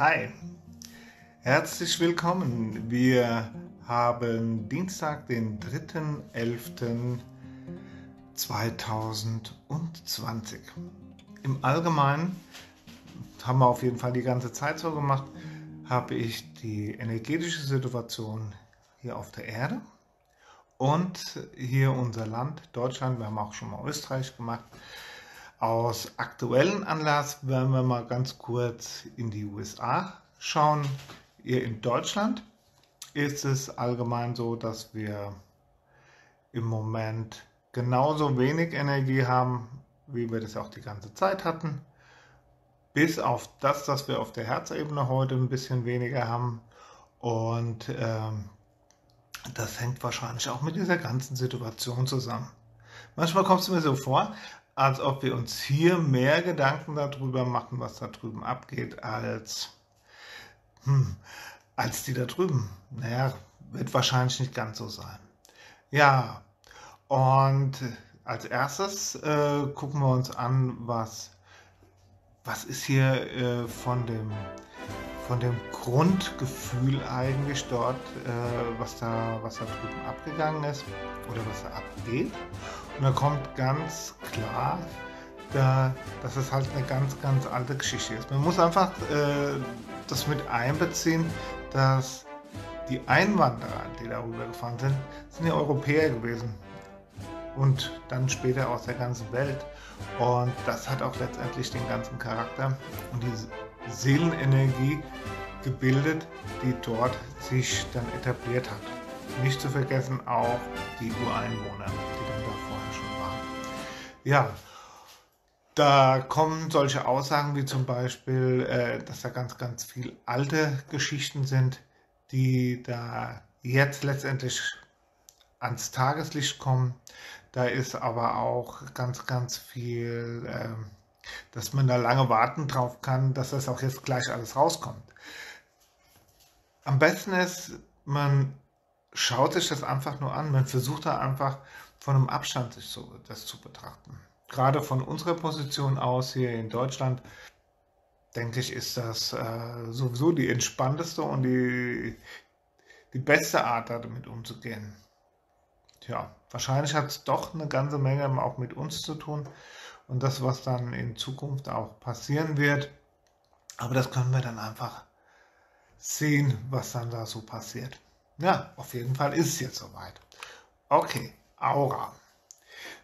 Hi, herzlich willkommen. Wir haben Dienstag, den 3.11.2020. Im Allgemeinen haben wir auf jeden Fall die ganze Zeit so gemacht, habe ich die energetische Situation hier auf der Erde und hier unser Land, Deutschland, wir haben auch schon mal Österreich gemacht, aus aktuellen Anlass werden wir mal ganz kurz in die USA schauen. Hier in Deutschland ist es allgemein so, dass wir im Moment genauso wenig Energie haben, wie wir das auch die ganze Zeit hatten. Bis auf das, dass wir auf der Herzebene heute ein bisschen weniger haben. Und ähm, das hängt wahrscheinlich auch mit dieser ganzen Situation zusammen. Manchmal kommt es mir so vor, als ob wir uns hier mehr Gedanken darüber machen, was da drüben abgeht, als, hm, als die da drüben. Naja, wird wahrscheinlich nicht ganz so sein. Ja, und als erstes äh, gucken wir uns an, was, was ist hier äh, von, dem, von dem Grundgefühl eigentlich dort, äh, was, da, was da drüben abgegangen ist oder was da abgeht. Da kommt ganz klar, da, dass es halt eine ganz, ganz alte Geschichte ist. Man muss einfach äh, das mit einbeziehen, dass die Einwanderer, die darüber gefahren sind, sind ja Europäer gewesen und dann später aus der ganzen Welt. Und das hat auch letztendlich den ganzen Charakter und die Seelenenergie gebildet, die dort sich dann etabliert hat. Nicht zu vergessen auch die Ureinwohner, Ja, da kommen solche Aussagen wie zum Beispiel, äh, dass da ganz, ganz viel alte Geschichten sind, die da jetzt letztendlich ans Tageslicht kommen. Da ist aber auch ganz, ganz viel, äh, dass man da lange warten drauf kann, dass das auch jetzt gleich alles rauskommt. Am besten ist, man schaut sich das einfach nur an, man versucht da einfach von einem Abstand sich so, das zu betrachten gerade von unserer Position aus hier in Deutschland, denke ich, ist das äh, sowieso die entspannteste und die, die beste Art, damit umzugehen. Tja, wahrscheinlich hat es doch eine ganze Menge auch mit uns zu tun und das, was dann in Zukunft auch passieren wird. Aber das können wir dann einfach sehen, was dann da so passiert. Ja, auf jeden Fall ist es jetzt soweit. Okay, Aura.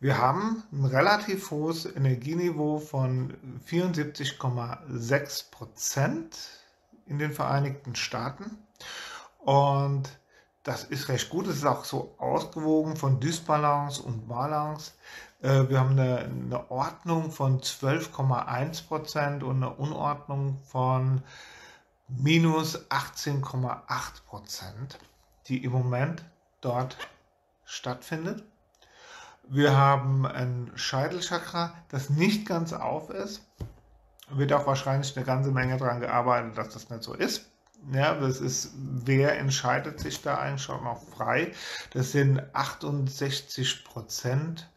Wir haben ein relativ hohes Energieniveau von 74,6 Prozent in den Vereinigten Staaten. Und das ist recht gut. Es ist auch so ausgewogen von Dysbalance und Balance. Äh, wir haben eine, eine Ordnung von 12,1 Prozent und eine Unordnung von minus 18,8 Prozent, die im Moment dort stattfindet. Wir haben ein Scheitelchakra, das nicht ganz auf ist. Wird auch wahrscheinlich eine ganze Menge daran gearbeitet, dass das nicht so ist. Ja, das ist, wer entscheidet sich da eigentlich auch noch frei? Das sind 68 Prozent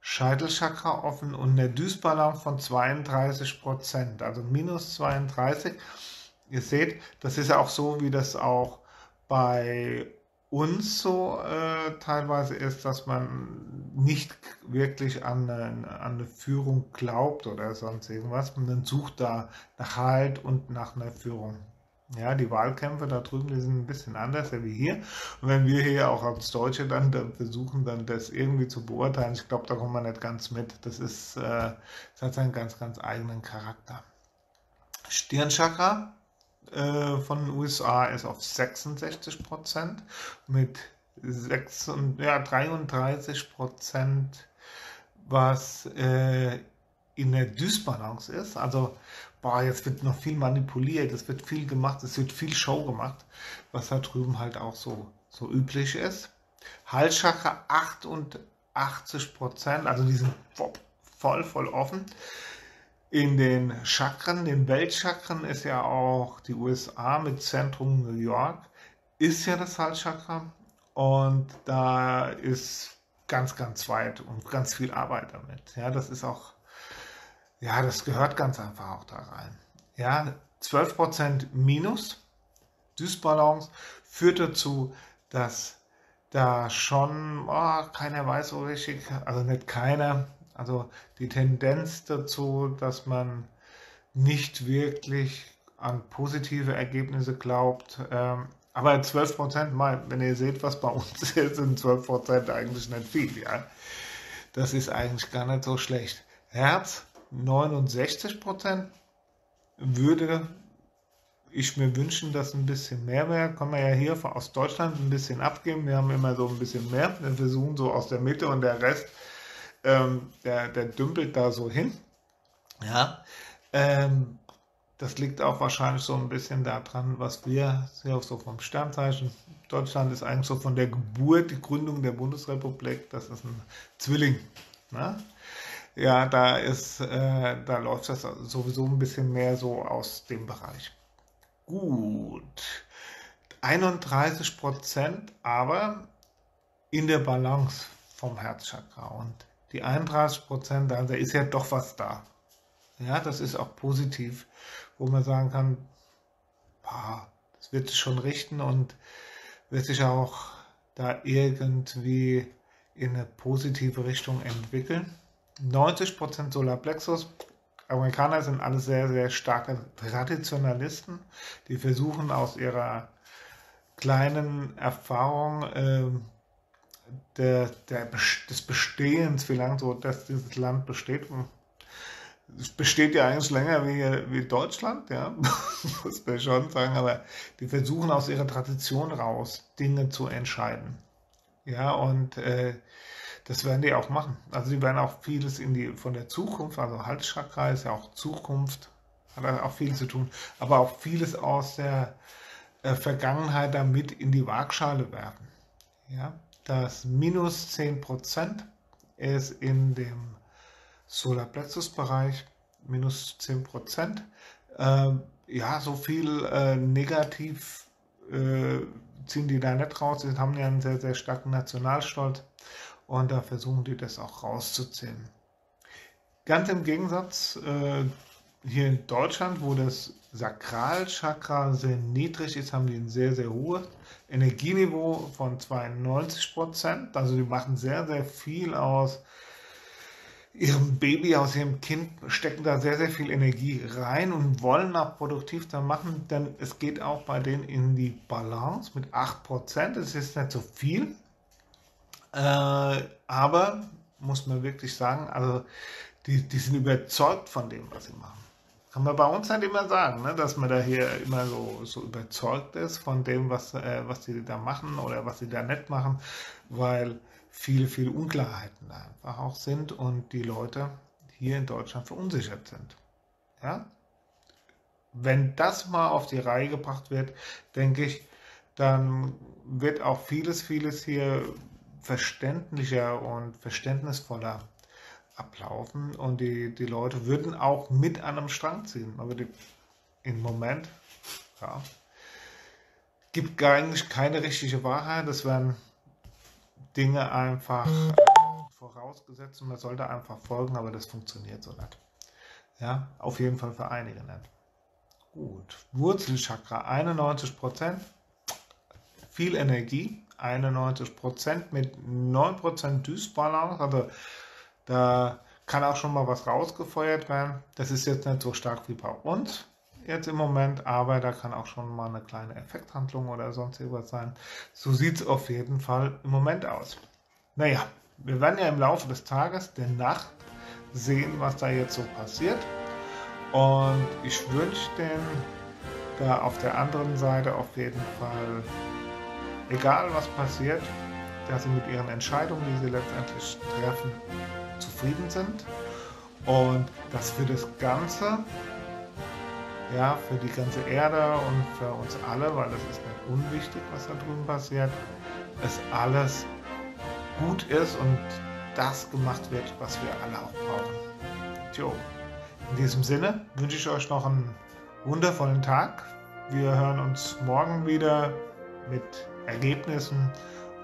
Scheitelchakra offen und eine Dysbalance von 32 Prozent, also minus 32. Ihr seht, das ist ja auch so, wie das auch bei uns so äh, teilweise ist, dass man nicht wirklich an eine, an eine, Führung glaubt oder sonst irgendwas. Man sucht da nach Halt und nach einer Führung. Ja, die Wahlkämpfe da drüben, die sind ein bisschen anders wie hier. Und wenn wir hier auch als Deutsche dann, dann versuchen, dann das irgendwie zu beurteilen, ich glaube, da kommen wir nicht ganz mit. Das ist, äh, das hat seinen ganz, ganz eigenen Charakter. Stirnchakra, äh, von den USA ist auf 66 Prozent mit 6 und, ja, 33 Prozent, was äh, in der Dysbalance ist. Also, boah, jetzt wird noch viel manipuliert, es wird viel gemacht, es wird viel Show gemacht, was da drüben halt auch so, so üblich ist. Halschakra 88 Prozent, also die sind voll, voll offen in den Chakren, den Weltchakren ist ja auch die USA mit Zentrum New York, ist ja das Halschakra und da ist ganz, ganz weit und ganz viel Arbeit damit. Ja, das ist auch, ja, das gehört ganz einfach auch da rein. Ja, 12% Minus, Dysbalance, führt dazu, dass da schon oh, keiner weiß so richtig, also nicht keiner, also die Tendenz dazu, dass man nicht wirklich an positive Ergebnisse glaubt. Ähm, aber 12 Prozent, wenn ihr seht, was bei uns ist, sind 12 Prozent eigentlich nicht viel. Ja? Das ist eigentlich gar nicht so schlecht. Herz 69 Prozent würde ich mir wünschen, dass ein bisschen mehr wäre. Kann man ja hier aus Deutschland ein bisschen abgeben. Wir haben immer so ein bisschen mehr. Wir versuchen so aus der Mitte und der Rest, ähm, der, der dümpelt da so hin. Ja. Ähm, das liegt auch wahrscheinlich so ein bisschen daran, was wir so vom Sternzeichen. Deutschland ist eigentlich so von der Geburt, die Gründung der Bundesrepublik, das ist ein Zwilling. Ne? Ja, da ist, äh, da läuft das sowieso ein bisschen mehr so aus dem Bereich. Gut. 31 Prozent, aber in der Balance vom Herzchakra. Und die 31 Prozent, da ist ja doch was da. Ja, das ist auch positiv, wo man sagen kann, boah, das wird sich schon richten und wird sich auch da irgendwie in eine positive Richtung entwickeln. 90% Solarplexus. Amerikaner sind alle sehr, sehr starke Traditionalisten, die versuchen aus ihrer kleinen Erfahrung äh, der, der, des Bestehens, wie lange so dass dieses Land besteht, es besteht ja eigentlich länger wie, wie Deutschland, ja, muss man schon sagen, aber die versuchen aus ihrer Tradition raus, Dinge zu entscheiden. Ja, und äh, das werden die auch machen. Also die werden auch vieles in die, von der Zukunft, also Halschakra ist ja auch Zukunft, hat auch viel zu tun, aber auch vieles aus der äh, Vergangenheit damit in die Waagschale werfen. Ja, das minus 10% ist in dem Solarplexus-Bereich minus 10%. Äh, ja, so viel äh, negativ äh, ziehen die da nicht raus. Sie haben ja einen sehr, sehr starken Nationalstolz und da versuchen die das auch rauszuziehen. Ganz im Gegensatz äh, hier in Deutschland, wo das Sakralchakra sehr niedrig ist, haben die ein sehr, sehr hohes Energieniveau von 92 Prozent. Also die machen sehr, sehr viel aus ihrem Baby, aus ihrem Kind, stecken da sehr, sehr viel Energie rein und wollen auch produktiv da machen, denn es geht auch bei denen in die Balance mit 8%. Das ist nicht so viel, äh, aber muss man wirklich sagen, also die, die sind überzeugt von dem, was sie machen. Kann man bei uns halt immer sagen, ne, dass man da hier immer so, so überzeugt ist von dem, was, äh, was die da machen oder was sie da nicht machen, weil viele, viele Unklarheiten da einfach auch sind und die Leute hier in Deutschland verunsichert sind. Ja? Wenn das mal auf die Reihe gebracht wird, denke ich, dann wird auch vieles, vieles hier verständlicher und verständnisvoller ablaufen und die, die Leute würden auch mit an einem Strang ziehen. Aber die, im Moment, ja, gibt eigentlich keine richtige Wahrheit. Das werden Dinge einfach äh, vorausgesetzt und man sollte einfach folgen, aber das funktioniert so nicht. Ja, auf jeden Fall für einige nicht. Gut, Wurzelchakra 91%, viel Energie, 91% mit 9% Dysbalance, also da kann auch schon mal was rausgefeuert werden. Das ist jetzt nicht so stark wie bei uns jetzt im Moment, aber da kann auch schon mal eine kleine Effekthandlung oder sonst irgendwas sein. So sieht es auf jeden Fall im Moment aus. Naja, wir werden ja im Laufe des Tages, der Nacht, sehen, was da jetzt so passiert. Und ich wünsche denen da auf der anderen Seite auf jeden Fall, egal was passiert, dass sie mit ihren Entscheidungen, die sie letztendlich treffen, zufrieden sind und dass für das Ganze ja, für die ganze Erde und für uns alle, weil das ist nicht unwichtig, was da drüben passiert, es alles gut ist und das gemacht wird, was wir alle auch brauchen. Tjo, in diesem Sinne wünsche ich euch noch einen wundervollen Tag. Wir hören uns morgen wieder mit Ergebnissen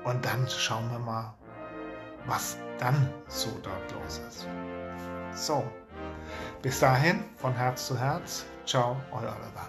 und dann schauen wir mal, was dann so dort los ist. So, bis dahin von Herz zu Herz, Ciao, euer Oliver.